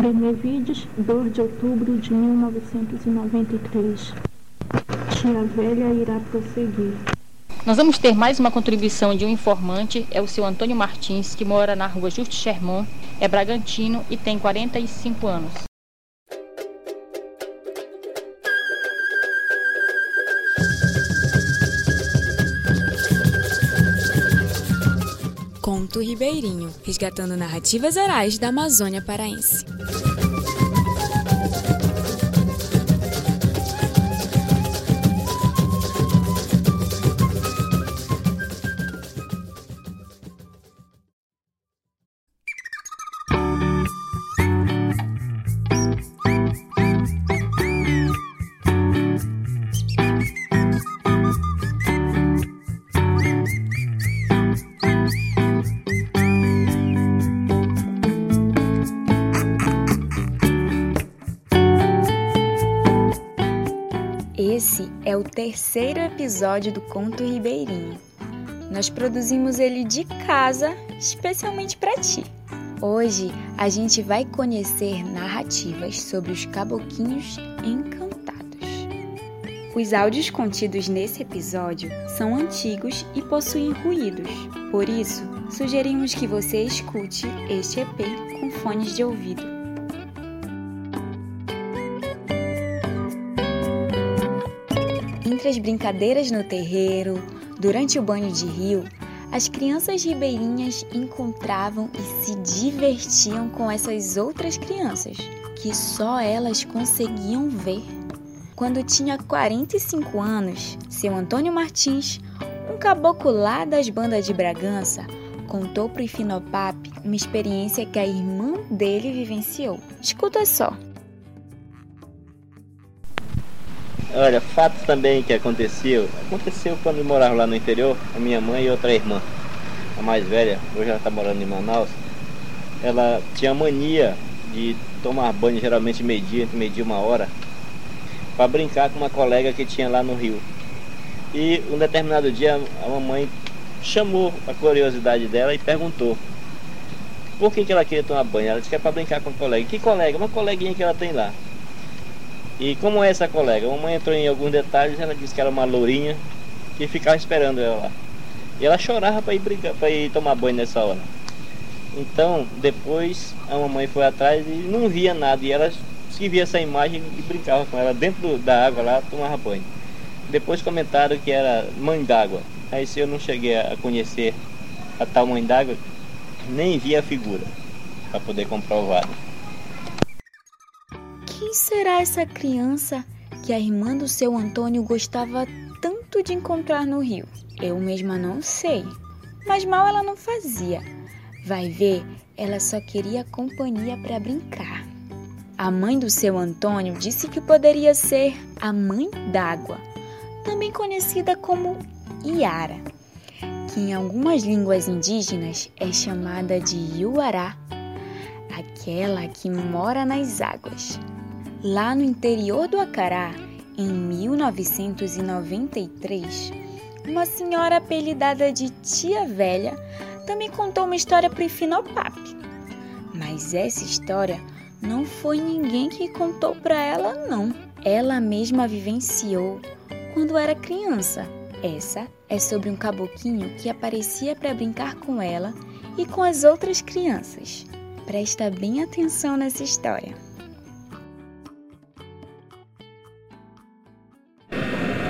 Benevides, 2 de outubro de 1993. Tia velha irá prosseguir. Nós vamos ter mais uma contribuição de um informante, é o seu Antônio Martins, que mora na rua Justo Sherman, é bragantino e tem 45 anos. Ribeirinho, resgatando narrativas orais da Amazônia Paraense. Esse é o terceiro episódio do Conto Ribeirinho. Nós produzimos ele de casa, especialmente para ti. Hoje a gente vai conhecer narrativas sobre os caboquinhos encantados. Os áudios contidos nesse episódio são antigos e possuem ruídos, por isso sugerimos que você escute este EP com fones de ouvido. Entre as brincadeiras no terreiro, durante o banho de rio, as crianças ribeirinhas encontravam e se divertiam com essas outras crianças, que só elas conseguiam ver. Quando tinha 45 anos, seu Antônio Martins, um caboclo lá das bandas de Bragança, contou para o Ifinopap uma experiência que a irmã dele vivenciou. Escuta só. Olha, fato também que aconteceu, aconteceu quando eu morava lá no interior, a minha mãe e outra irmã, a mais velha, hoje ela está morando em Manaus, ela tinha mania de tomar banho geralmente meio-dia, entre meio-dia e uma hora, para brincar com uma colega que tinha lá no rio. E um determinado dia a mamãe chamou a curiosidade dela e perguntou por que, que ela queria tomar banho. Ela disse que é para brincar com a colega. Que colega? Uma coleguinha que ela tem lá. E como é essa colega? A mamãe entrou em alguns detalhes, ela disse que era uma lourinha que ficava esperando ela lá. E ela chorava para ir brincar, para ir tomar banho nessa hora. Então, depois a mamãe foi atrás e não via nada. E ela se via essa imagem e brincava com ela dentro da água lá, tomava banho. Depois comentaram que era mãe d'água. Aí se eu não cheguei a conhecer a tal mãe d'água, nem vi a figura para poder comprovar. Quem será essa criança que a irmã do seu Antônio gostava tanto de encontrar no rio? Eu mesma não sei, mas mal ela não fazia. Vai ver, ela só queria companhia para brincar. A mãe do seu Antônio disse que poderia ser a mãe d'água, também conhecida como Iara, que em algumas línguas indígenas é chamada de Yuará, aquela que mora nas águas. Lá no interior do Acará, em 1993, uma senhora apelidada de Tia Velha também contou uma história para o Ifinopap. Mas essa história não foi ninguém que contou para ela, não. Ela mesma vivenciou quando era criança. Essa é sobre um caboquinho que aparecia para brincar com ela e com as outras crianças. Presta bem atenção nessa história.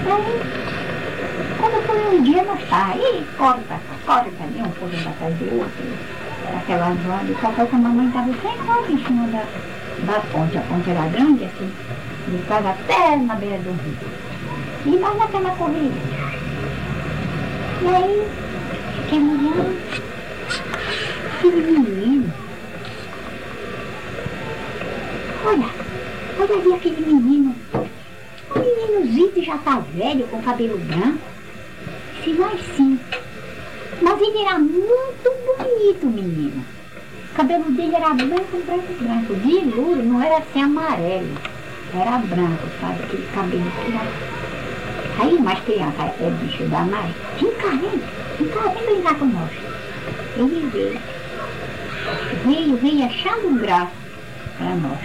Quando foi um dia nós tá aí, corre pra cá, corre pra ali, um pouco atrás do outro, aquela zoada, só foi que a mamãe estava sem corda em cima da, da ponte, a ponte era grande assim, de casa até na beira do rio. E nós naquela corrida. E aí, fiquei olhando, aquele menino. Olha, olha ali aquele menino. Meninozinho já tá velho, com cabelo branco. Se nós sim. Mas ele era muito bonito, menino. O cabelo dele era branco, branco, branco. De louro, não era assim amarelo. Era branco, sabe? Aquele cabelo que era... Aí umas crianças, é bicho da mãe. Vem cá, vem. Vem cá, vem brincar com nós. Ele veio. Veio, veio achando graça. para nós.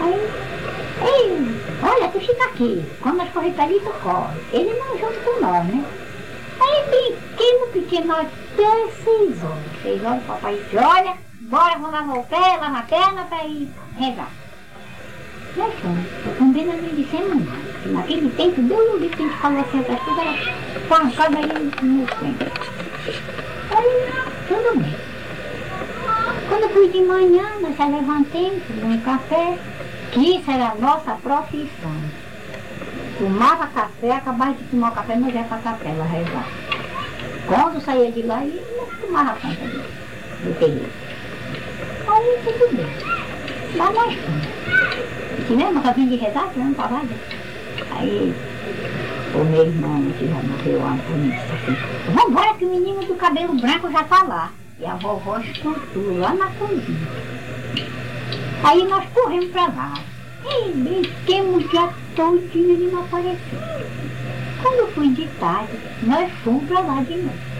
Aí, ei, olha, tu fica aqui. Quando nós correr para ali, tu corre. Ele não junto com nós, né? Aí brinquemos pequeno até seis horas. Seis horas o papai disse, olha, bora, vamos lavar o pé, lavar a perna para ir rezar. Nós fomos. Também nós não dissemos nada. Naquele tempo, Deus não disse que a gente falou assim, outras coisas, era pancada aí no centro. Aí, tudo bem. Quando fui de manhã, nós já levantemos, tomamos um café, que isso era a nossa profissão. Tomava café, acabava de tomar o café, nós ia para a capela rezar. Quando saía de lá, não tomava conta do, do período. Aí tudo bem. Lá nós fomos. Tivemos uma cabine de rezar, tivemos trabalho. Aí o meu irmão, que já morreu, Antônio, disse assim, vambora que o menino do cabelo branco já está lá. E a vovó escutou lá na cozinha. Aí nós corremos para lá. E brinquemos o dia e ele não apareceu. Quando fui de tarde, nós fomos para lá de novo.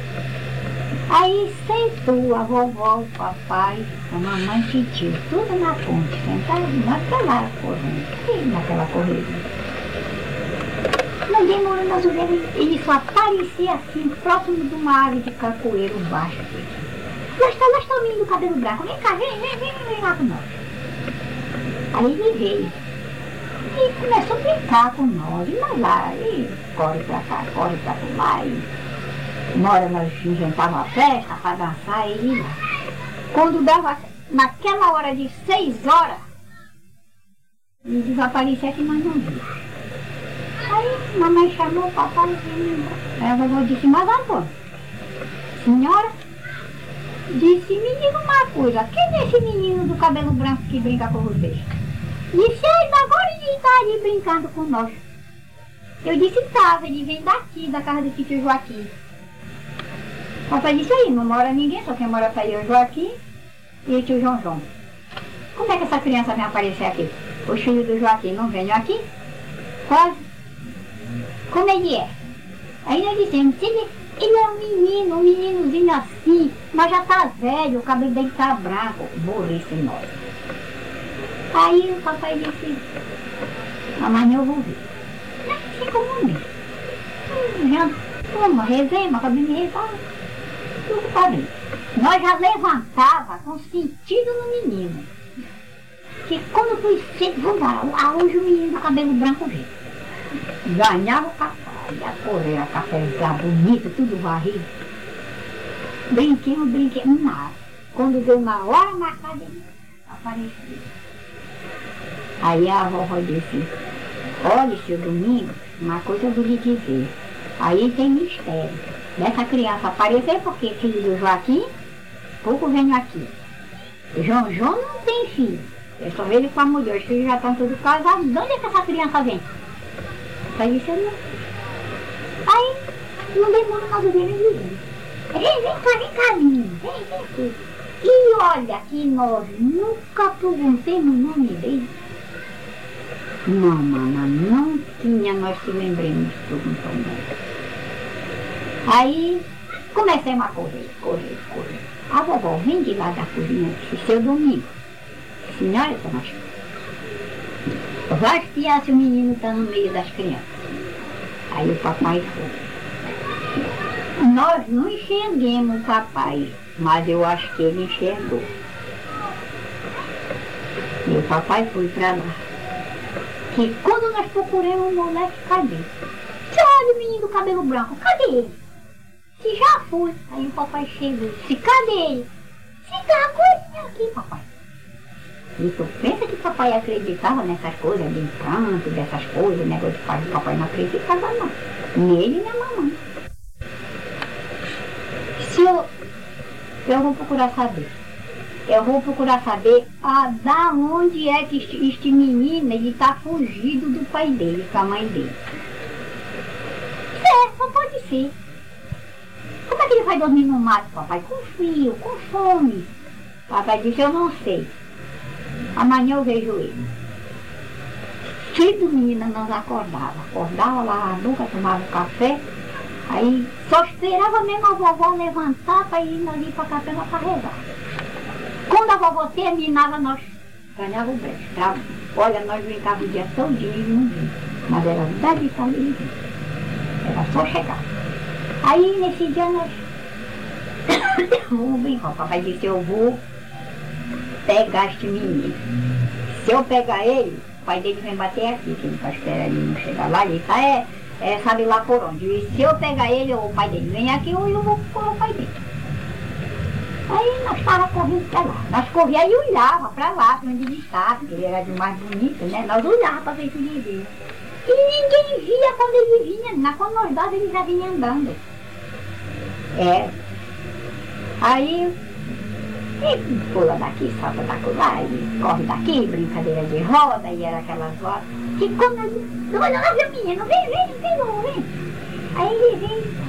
Aí sentou a vovó, o papai, a mamãe e tio, tudo na ponte, sentado, nós para lá correndo, e naquela corrida. Não demorou nas orelhas, ele só aparecia assim, próximo de uma árvore de cacoeiro baixo. Lá está o menino do cabelo branco, vem cá, vem, vem, vem, vem lá com nós. Aí ele veio e começou a brincar com nós, e nós lá, e corre pra cá, corre pra lá, e uma hora nós inventávamos uma festa para dançar e ir lá. Quando dava, naquela hora de seis horas, ele desaparecia que nós não vimos. Aí mamãe chamou o papai e Aí a vovó disse, mas Antônio, senhora, disse, me diga uma coisa, quem é esse menino do cabelo branco que brinca com vocês? Disse, ele agora ele está ali brincando com nós. Eu disse, estava, ele vem daqui, da casa do tio Joaquim. O papai disse, aí, não mora ninguém, só quem mora para eu, Joaquim e o tio João João. Como é que essa criança vem aparecer aqui? Os filhos do Joaquim não vêm aqui? Quase. Como ele é? Aí nós dissemos, ele, ele é um menino, um meninozinho assim, mas já tá velho, o cabelo dele tá branco. Burrice nós. Aí o papai disse, amanhã eu vou ver. Assim como mesmo. Já, como, rezemos, acabei de rezar. Tudo para mim. Nós já levantava com sentido no menino. Que quando foi cedo, vamos lá, hoje o menino do cabelo branco veio. Ganhava o café, a correr, a café bonita, tudo varrido. Brinquemos, brinquemos, nada. Quando deu na hora marcada, apareceu. Aí a vovó disse, olha, seu domingo, uma coisa eu vou lhe dizer. Aí tem mistério. Dessa criança aparecer, porque filho do Joaquim, pouco venho aqui. João João não tem filho. Eu só vejo com a mulher, os filhos já estão todos casados. De onde é que essa criança vem? Aí disse, não. Aí não demora mais o dele vem. Vem, vem cá, vem cá. Vem, vem. E olha que nós nunca perguntemos o nome dele. Não, mana, não tinha, nós se lembremos perguntar o nome. Aí comecemos a correr, correr, correr. A vovó vem de lá da cozinha seu domingo, senhora, Tomás, espiar se o menino está no meio das crianças. Aí o papai foi. Nós não enxerguemos o papai, mas eu acho que ele enxergou. E o papai foi para lá. Que quando nós procuramos o moleque, cadê? Você olha o menino do cabelo branco, cadê ele? Se já foi. Aí o papai chegou. Se cadê ele? Se tá coisinha aqui, papai. E tu pensa papai acreditava nessas coisas de encanto, dessas coisas, negócio de pai, papai não acreditava não. Nele e na mamãe. Se eu, eu vou procurar saber. Eu vou procurar saber a, da onde é que este, este menino ele está fugido do pai dele, com a mãe dele. É, só pode ser. Como é que ele vai dormir no mato, papai? Com frio, com fome. Papai disse, eu não sei. Amanhã eu vejo ele. Cedo menina não acordava. Acordava lá, nunca tomava café. Aí só esperava mesmo a vovó levantar para ir ali para a capela para rezar. Quando a vovó terminava, nós ganhava o brejo. Tá? Olha, nós brincávamos o dia todinho e não vinha. Mas era verdade de sair. Era só chegar. Aí nesse dia nós vamos brincar. O papai disse, eu vou pegar este menino. Se eu pegar ele, o pai dele vem bater aqui, que ele está esperando ele não chegar lá, ele está é, é, sabe lá por onde. E se eu pegar ele, o pai dele vem aqui, ou eu vou por o pai dele. Aí nós estávamos correndo para lá. Nós corríamos e olhava para lá, para onde ele estava, porque ele era de mais bonito, né? Nós olhávamos para ver se ele via. E ninguém via quando ele vinha, na, quando nós dava ele já vinha andando. É. Aí e pula daqui, salta daqui lá, corre daqui, brincadeira de roda, e era aquelas rodas. E quando ele, olha lá, meu menino, vem, vem, vem, vem. Aí ele vem.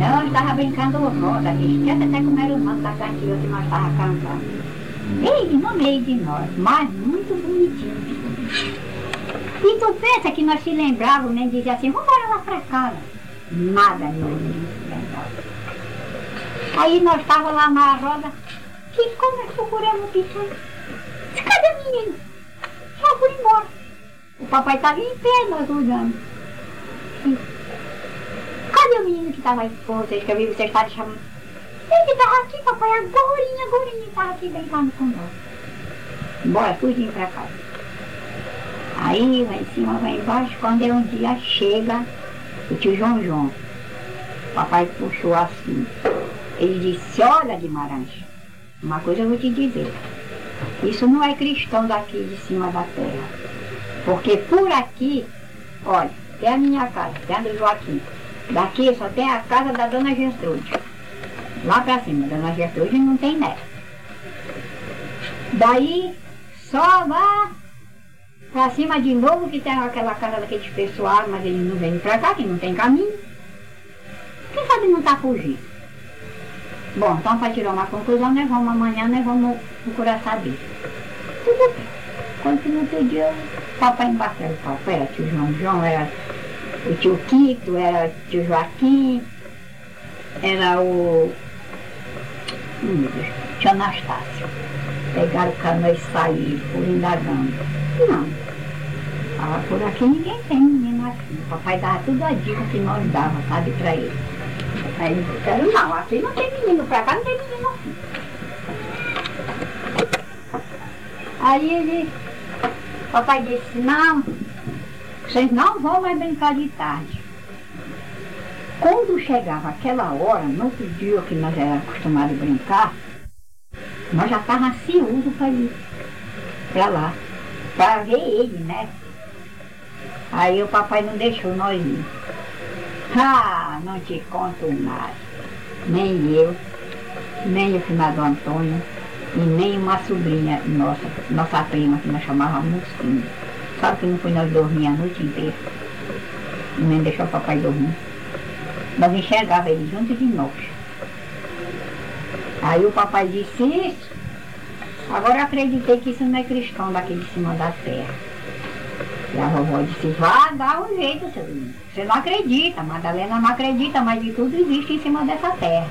Nós estava brincando roda, esquece até como era o nome da cantiga que nós estávamos cantando. Ele no meio de nós, mas muito bonitinho. E tu pensa que nós se lembrávamos, nem dizia assim, vamos embora lá pra casa. Nada, meu lembrava. Aí nós estávamos lá na roda, que quando nós procuramos o pichão, cadê o menino? Já foi embora. O papai estava em pé, nós olhando. Cadê o menino que estava aí com vocês, que eu vi vocês estavam chamando? Ele estava aqui, papai, agorinha, agorinha, estava aqui deitado com nós. Bora, tudinho para casa. Aí vai em cima, vai embaixo, quando é um dia chega o tio João João. Papai puxou assim. Ele disse, olha Guimarães, uma coisa eu vou te dizer. Isso não é cristão daqui de cima da terra. Porque por aqui, olha, tem a minha casa, tem a do Joaquim. Daqui só tem a casa da dona Gertrude. Lá pra cima, dona Gertrude não tem neto. Daí só lá pra cima de novo que tem aquela casa daqueles pessoal, mas eles não vêm pra cá, que não tem caminho. Quem sabe não tá fugindo? Bom, então para tirar uma conclusão, nós vamos amanhã, nós vamos procurar saber. Tudo bem. Quando no outro dia, o papai embarcou. O papai era tio João João, era o tio Quito, era o tio Joaquim, era o. Hum, tio Anastácio. Pegaram o cano e saíram, por indagando. Não. Ah, por aqui ninguém tem menino assim. O papai dava tudo a dica que nós dava, sabe, para ele. Aí disseram, não, aqui não tem menino, pra cá não tem menino assim. Aí ele, papai disse, não, vocês não vão mais brincar de tarde. Quando chegava aquela hora, no outro dia que nós éramos acostumados a brincar, nós já estávamos ansiosos para ir para lá, para ver ele, né? Aí o papai não deixou nós ir. Ah, não te conto mais. Nem eu, nem o finado Antônio, e nem uma sobrinha nossa, nossa prima, que nós chamávamos Musquinha. Sabe que não foi nós dormir a noite inteira? Nem deixou o papai dormir. Nós enxergava ele junto de nós. Aí o papai disse isso. Agora acreditei que isso não é cristão daqui de cima da terra. E a vovó disse, vá dar um jeito, seu menino. Você não acredita, Madalena não acredita, mas de tudo existe em cima dessa terra.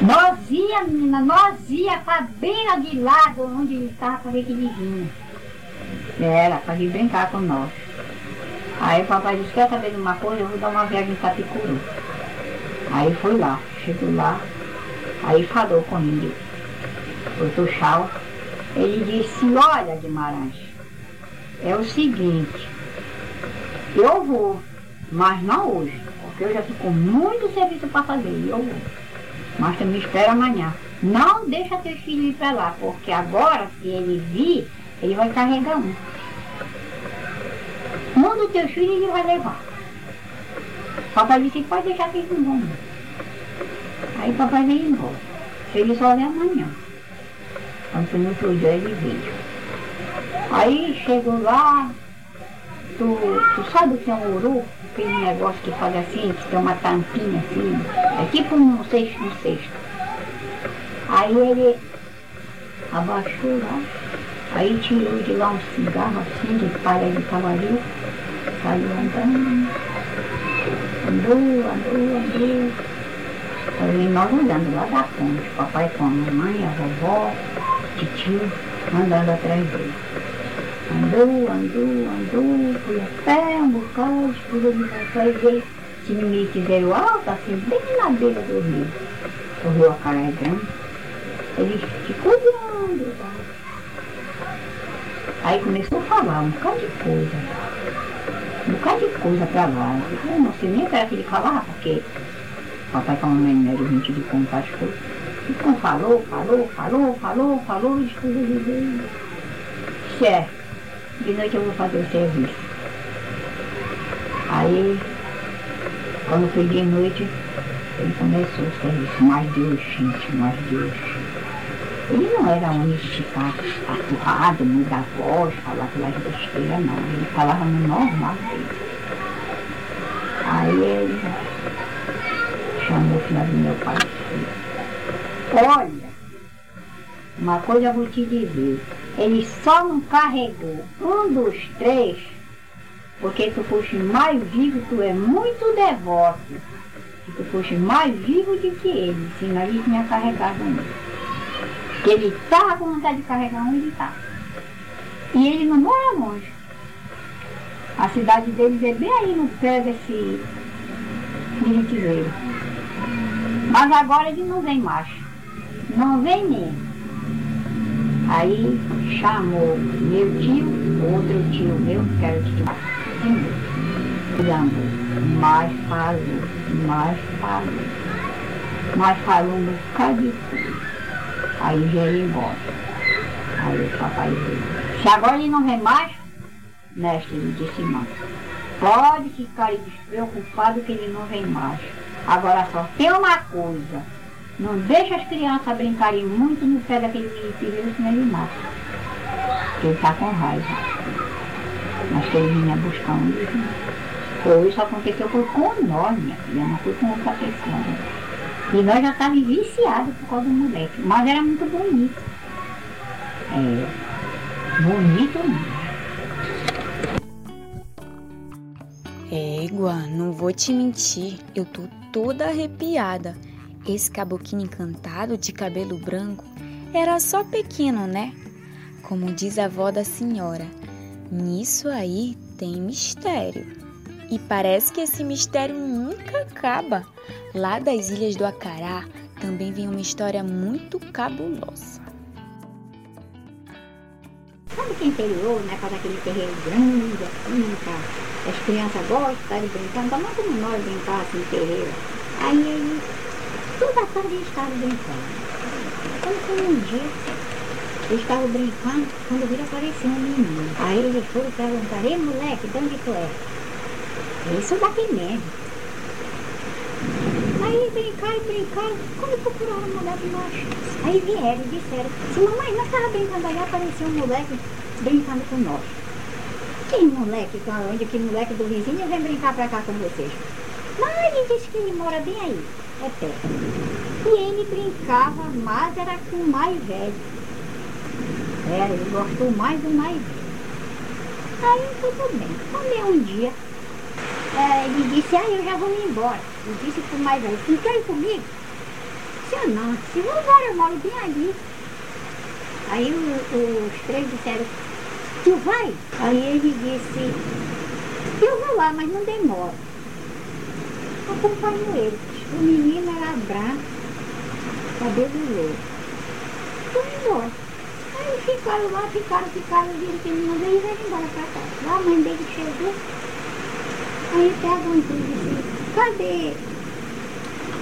Nós ia, menina, nós ia para beira de lado onde ele estava para ver que ele vinha. Era, para vir brincar com nós. Aí o papai disse, quer saber de uma coisa? Eu vou dar uma viagem em Tapicuru. Aí foi lá, chegou lá, aí falou com ele, o Tuxal. Ele disse, olha Guimarães, é o seguinte, eu vou, mas não hoje, porque eu já com muito serviço para fazer, e eu vou. Mas tu me espera amanhã. Não deixa teu filho ir para lá, porque agora, se ele vir, ele vai carregar um. Um dos teus filhos ele vai levar. Papai disse, pode deixar que eles não. Aí papai veio embora. Ele só vem amanhã. No outro dia ele veio. Aí chegou lá, tu, tu sabe o que é um ouro? Aquele negócio que faz assim, que tem uma tampinha assim, é tipo um cesto, um cesto. Aí ele abaixou lá, aí tirou de lá um cigarro assim, de palha de cavaleiro, saiu andando, andou, andou, andou. Aí nós andando lá da ponte, papai com a mamãe, a vovó, tio, andando atrás dele. Andou, andou, andou, foi a pé, um bocado, pulou de trás dele. Se não me fizeram alto, assim, bem na beira do rio. O rio Acaré grande. Ele ficou olhando. Tá? Aí começou a falar um bocado de coisa. Um bocado de coisa pra lá. Eu não sei nem o que era que ele falava, porque papai com a mamãe era gente de contar as coisas. Então falou, falou, falou, falou, falou, e coisas Certo. De noite eu vou fazer o serviço. Aí, quando foi de noite, ele começou o serviço. Mais Deus, gente, mais Deus. Ele não era um de ficar apurrado, mudar a voz, falar aquelas besteiras, não. Ele falava no normal dele. Aí ele chamou o filho do meu pai olha, uma coisa eu vou te dizer, ele só não carregou um dos três, porque tu foste mais vivo, tu é muito devoto. Se tu foste mais vivo do que ele, senão ele tinha carregado um. Que ele estava com vontade de carregar um, ele estava. E ele não mora longe. A cidade deles é bem aí no pé desse diretiveiro. Mas agora ele não vem mais. Não vem mesmo. Aí chamou meu tio, outro tio meu, que era tio Marcos, mais falou, mais falou, mais falou um bocado de. Aí já ia embora. Aí o papai disse, se agora ele não vem mais, mestre, disse não. Pode ficar despreocupado que ele não vem mais. Agora só tem uma coisa. Não deixa as crianças brincarem muito no pé daquele menino senão ele mata. Porque ele está com raiva. Mas que ele vinha buscar um livro. Ou isso aconteceu foi com nós, minha filha, não foi com outra pessoa. E nós já estávamos viciados por causa do moleque. Mas era muito bonito. É, bonito mesmo. Égua, não vou te mentir, eu tô toda arrepiada. Esse caboclinho encantado de cabelo branco era só pequeno, né? Como diz a avó da senhora, nisso aí tem mistério. E parece que esse mistério nunca acaba. Lá das Ilhas do Acará também vem uma história muito cabulosa. Sabe que interior, né? Faz aquele terreiro grande, assim, tá? As crianças gostam de brincar, então não como nós brincar assim terreiro. Aí ele, toda a tarde eles estavam brincando. Quando foi um dia, eles estavam brincando, quando viram aparecer um menino. Aí eles foram perguntar, ei moleque, de onde tu é? Isso daqui mesmo. Aí brincaram, brincaram, quando procuraram moleque não acharam. Aí vieram e disseram, se mamãe, nós estávamos brincando aí, apareceu um moleque brincando com nós. Que moleque, onde que moleque do vizinho vem brincar pra cá com vocês? Mas disse que ele mora bem aí, E ele brincava mais, era com o mais velho. Era, ele gostou mais do mais velho. Aí tudo bem. Quando um dia, é, ele disse, ah, eu já vou me embora. Eu disse pro mais velho, não quer ir comigo? Se eu não, se vou embora, eu moro bem ali. Aí o, os três disseram, tu vai? Aí ele disse, eu vou lá, mas não demora. Acompanho ele. O menino era branco, cabelo louro. Fui embora. Aí ficaram lá, ficaram, ficaram, viram que ele não veio e veio embora pra casa. Lá a mãe dele chegou, aí perguntou, disse, cadê?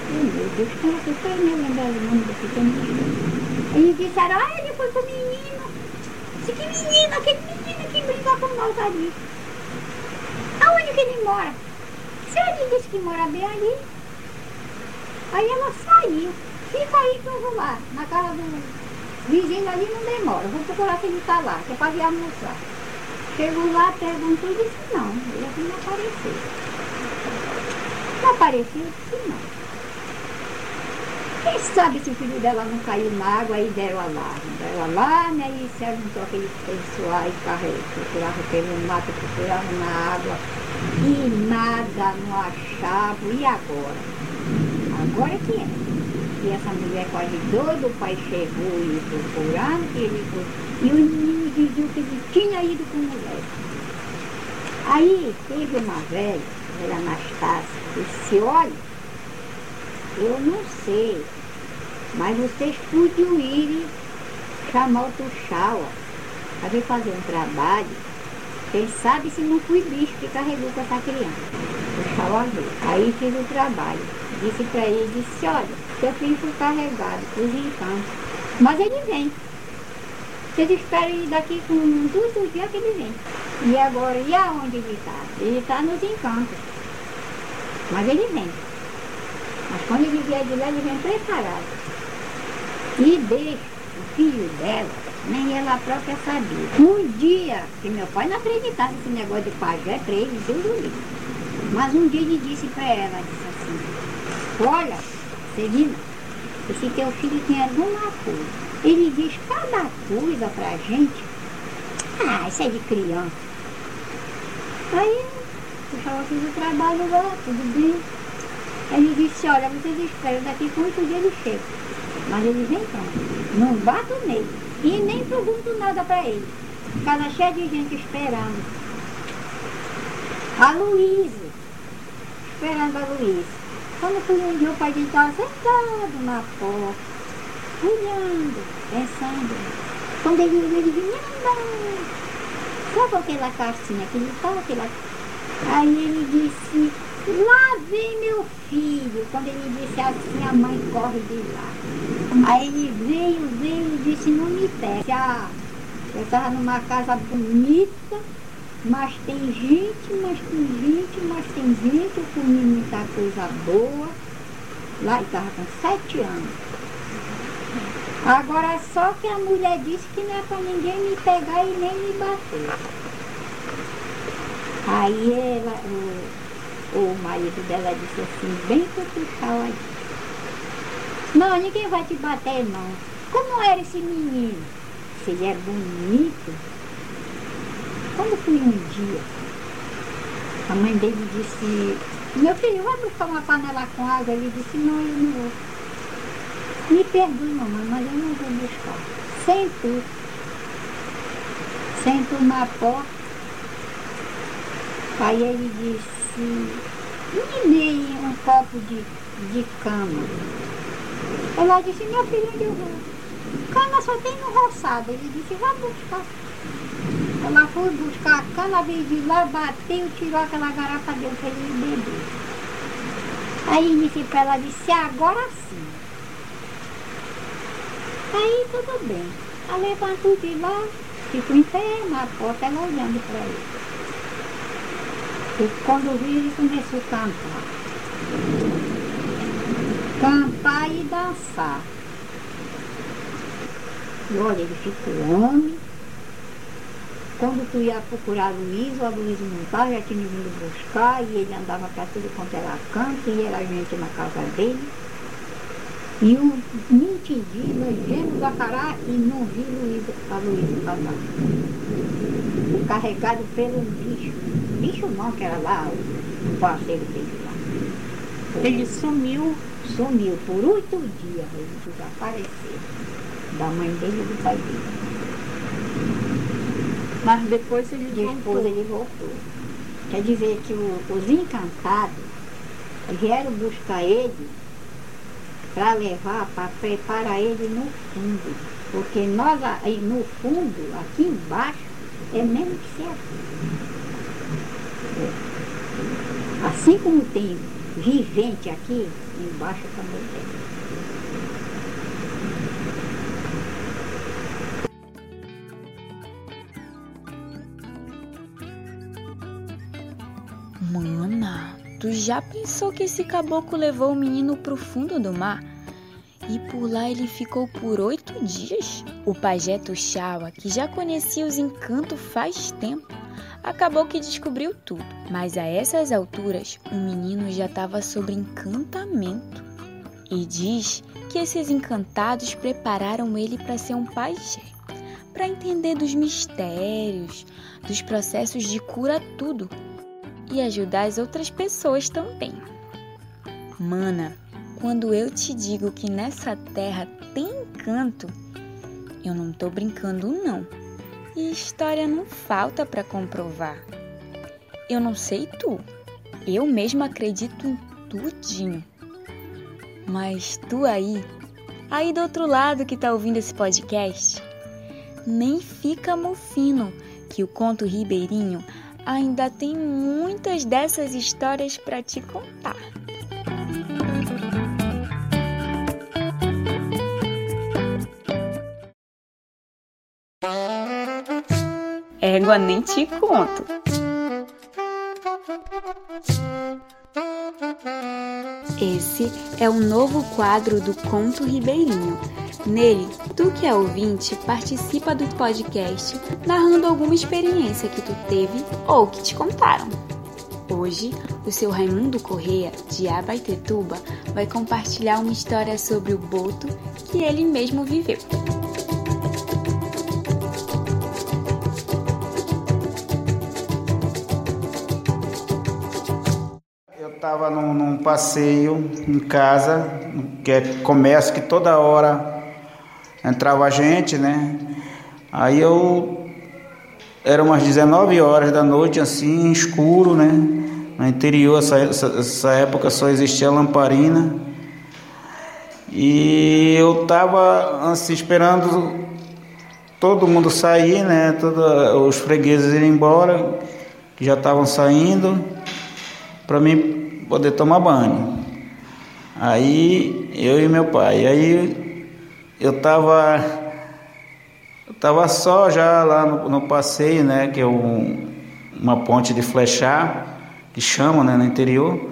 Meu Deus, como é que foi me lembrar o nome desse menino? Aí disseram, ah, ele foi com o menino. Disse, que menino, aquele menino que brinca com nós ali. Aonde que ele mora? Se ele disse que mora bem ali. Aí ela saiu. Fica aí que eu vou lá, na casa do vizinho ali não demora. Vou procurar ele está lá, que é para vir almoçar. Chegou lá, perguntou e disse não, ele aqui não apareceu. Não apareceu, disse não. Quem sabe se o filho dela não caiu na água e deram alarme. Deram alarme, aí se juntou aquele pessoal e procurava pelo mato, procurava na água e nada não achava. E agora? Agora que é. E essa mulher quase doida, o pai chegou e procurando, ele foi. E o menino dizia que ele tinha ido com mulher. Aí teve uma velha, era Anastácia, disse, olha, eu não sei, mas vocês podiam ir chamar o Tuxaua para vir fazer um trabalho. Quem sabe se não fui bicho que carregou com essa criança. Tuxaua veio. Aí fiz o trabalho. Disse para ele, disse, olha, seu filho foi carregado para os encantos. Mas ele vem. Vocês esperam ele daqui com dois dias que ele vem. E agora, e aonde ele está? Ele está nos encantos. Mas ele vem. Mas quando ele vier de lá, ele vem preparado. E deixa o filho dela, nem ela própria sabia. Um dia, que meu pai não acreditava nesse negócio de pajé para ele, Deus o livre. Mas um dia ele disse para ela, disse olha, Celina, esse teu filho tem alguma coisa. Ele diz cada coisa pra gente. Ah, isso é de criança. Aí, eu estava fazendo o trabalho lá, tudo bem. Ele disse, olha, vocês esperam, daqui com oito dias ele chega. Mas ele vem pronto. Não bato nele. E nem pergunto nada para ele. Casa cheia de gente esperando. A Luísa. Esperando a Luísa. Quando fui um dia, o pai dele estava sentado na porta, olhando, pensando. Quando ele ele vinha andando. Sabe aquela caixinha que ele estava, aquela... Aí ele disse, Lá vem meu filho. Quando ele disse assim, a mãe corre de lá. Aí ele veio, veio e disse, não me pegue. Ah, eu estava numa casa bonita, mas tem gente, mas tem gente, mas tem gente, eu comi muita coisa boa. Lá estava com sete anos. Agora só que a mulher disse que não é para ninguém me pegar e nem me bater. Aí ela, o marido dela disse assim, bem aí. Não, ninguém vai te bater não. Como era esse menino? Se ele é bonito. Quando fui um dia, a mãe dele disse, meu filho, vai buscar uma panela com água? Ele disse, não, eu não vou. Me perdoe, mamãe, mas eu não vou buscar. Sento. Sento na porta. Aí ele disse, e meio um copo de, de cama. Ela disse, minha filha, onde eu vou? Cana só tem no roçado. Ele disse, vai buscar. Ela foi buscar a cana, veio de lá, bateu, tirou aquela garrafa, deu para ele beber. Aí disse para ela, disse, agora sim. Aí tudo bem. Ela levantou de lá, ficou em pé na porta, ela olhando para ele. E quando vi, ele começou a cantar. Cantar e dançar. E olha, ele ficou homem. Quando tu ia procurar a Luísa, a Luísa não estava, já tinha vindo buscar, e ele andava para tudo quanto era canto, e era gente na casa dele. E um mentidinho, nojento da cará, e não vi Luísa, a Luísa passar. Carregado pelo bicho. Bicho não, que era lá, o parceiro dele lá. Ele sumiu. Sumiu por oito dias, ele desapareceu. Da mãe dele e do pai dele. Mas depois ele Depois voltou. ele voltou. Quer dizer que o- os encantados vieram buscar ele para levar, para preparar ele no fundo. Porque nós aí no fundo, aqui embaixo, é mesmo que ser assim. É. Assim como tem vivente aqui, embaixo também tem. Mana, tu já pensou que esse caboclo levou o menino pro fundo do mar? E por lá ele ficou por oito dias? O pajé Tuxaua, que já conhecia os encantos faz tempo, acabou que descobriu tudo. Mas a essas alturas, o menino já estava sob encantamento. E diz que esses encantados prepararam ele para ser um pajé, para entender dos mistérios, dos processos de cura tudo e ajudar as outras pessoas também. Mana, Quando eu te digo que nessa terra tem encanto, eu não tô brincando não. E história não falta para comprovar. Eu não sei tu, eu mesma acredito em tudinho. Mas tu aí, aí do outro lado que tá ouvindo esse podcast, nem fica mofino que o conto ribeirinho ainda tem muitas dessas histórias para te contar. Égua nem te conto. Esse é o novo quadro do Conto Ribeirinho. Nele, tu que é ouvinte participa do podcast narrando alguma experiência que tu teve ou que te contaram. Hoje, o seu Raimundo Correia, de Abaitetuba, vai compartilhar uma história sobre o boto que ele mesmo viveu. estava num, num, passeio em casa, que é comércio que toda hora entrava gente, né? Aí eu era umas 19 horas da noite, assim, escuro, né? No interior, essa, essa, época só existia lamparina. E eu estava assim, esperando todo mundo sair, né? Todos os fregueses irem embora, que já estavam saindo, para mim poder tomar banho. Aí eu e meu pai. Aí eu tava eu tava só já lá no, no passeio, né, que é um, uma ponte de flechar, que chama, né, no interior.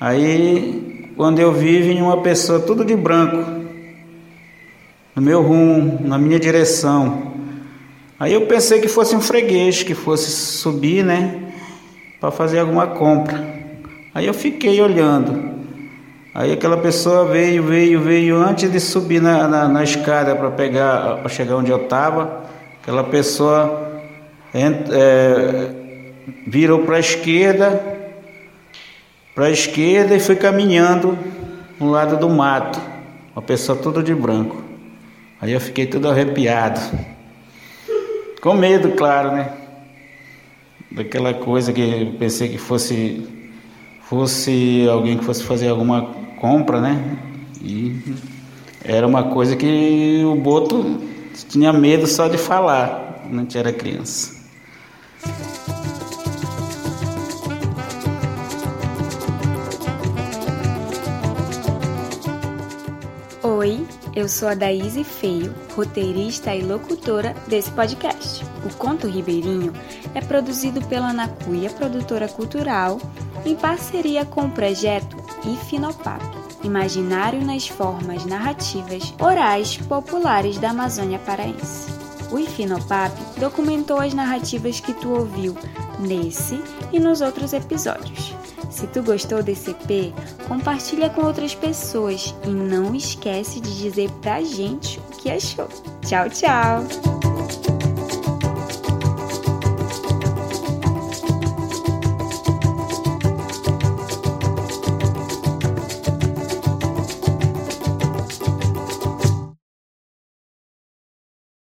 Aí quando eu vi vinha uma pessoa tudo de branco no meu rumo, na minha direção. Aí eu pensei que fosse um freguês que fosse subir, né, para fazer alguma compra. Aí eu fiquei olhando. Aí aquela pessoa veio, veio, veio antes de subir na, na, na escada para pegar, para chegar onde eu estava. Aquela pessoa é, virou para a esquerda, para a esquerda e foi caminhando no lado do mato. Uma pessoa toda de branco. Aí eu fiquei todo arrepiado. Com medo, claro, né? Daquela coisa que eu pensei que fosse fosse alguém que fosse fazer alguma compra, né? E era uma coisa que o Boto tinha medo só de falar, quando a gente era criança. Oi, eu sou a Daíse Feio, roteirista e locutora desse podcast. O Conto Ribeirinho é produzido pela Nacuia Produtora Cultural em parceria com o projeto IFINOPAP, Imaginário nas Formas Narrativas Orais Populares da Amazônia Paraense. O IFINOPAP documentou as narrativas que tu ouviu nesse e nos outros episódios. Se tu gostou desse EP, compartilha com outras pessoas e não esquece de dizer pra gente o que achou. Tchau, tchau!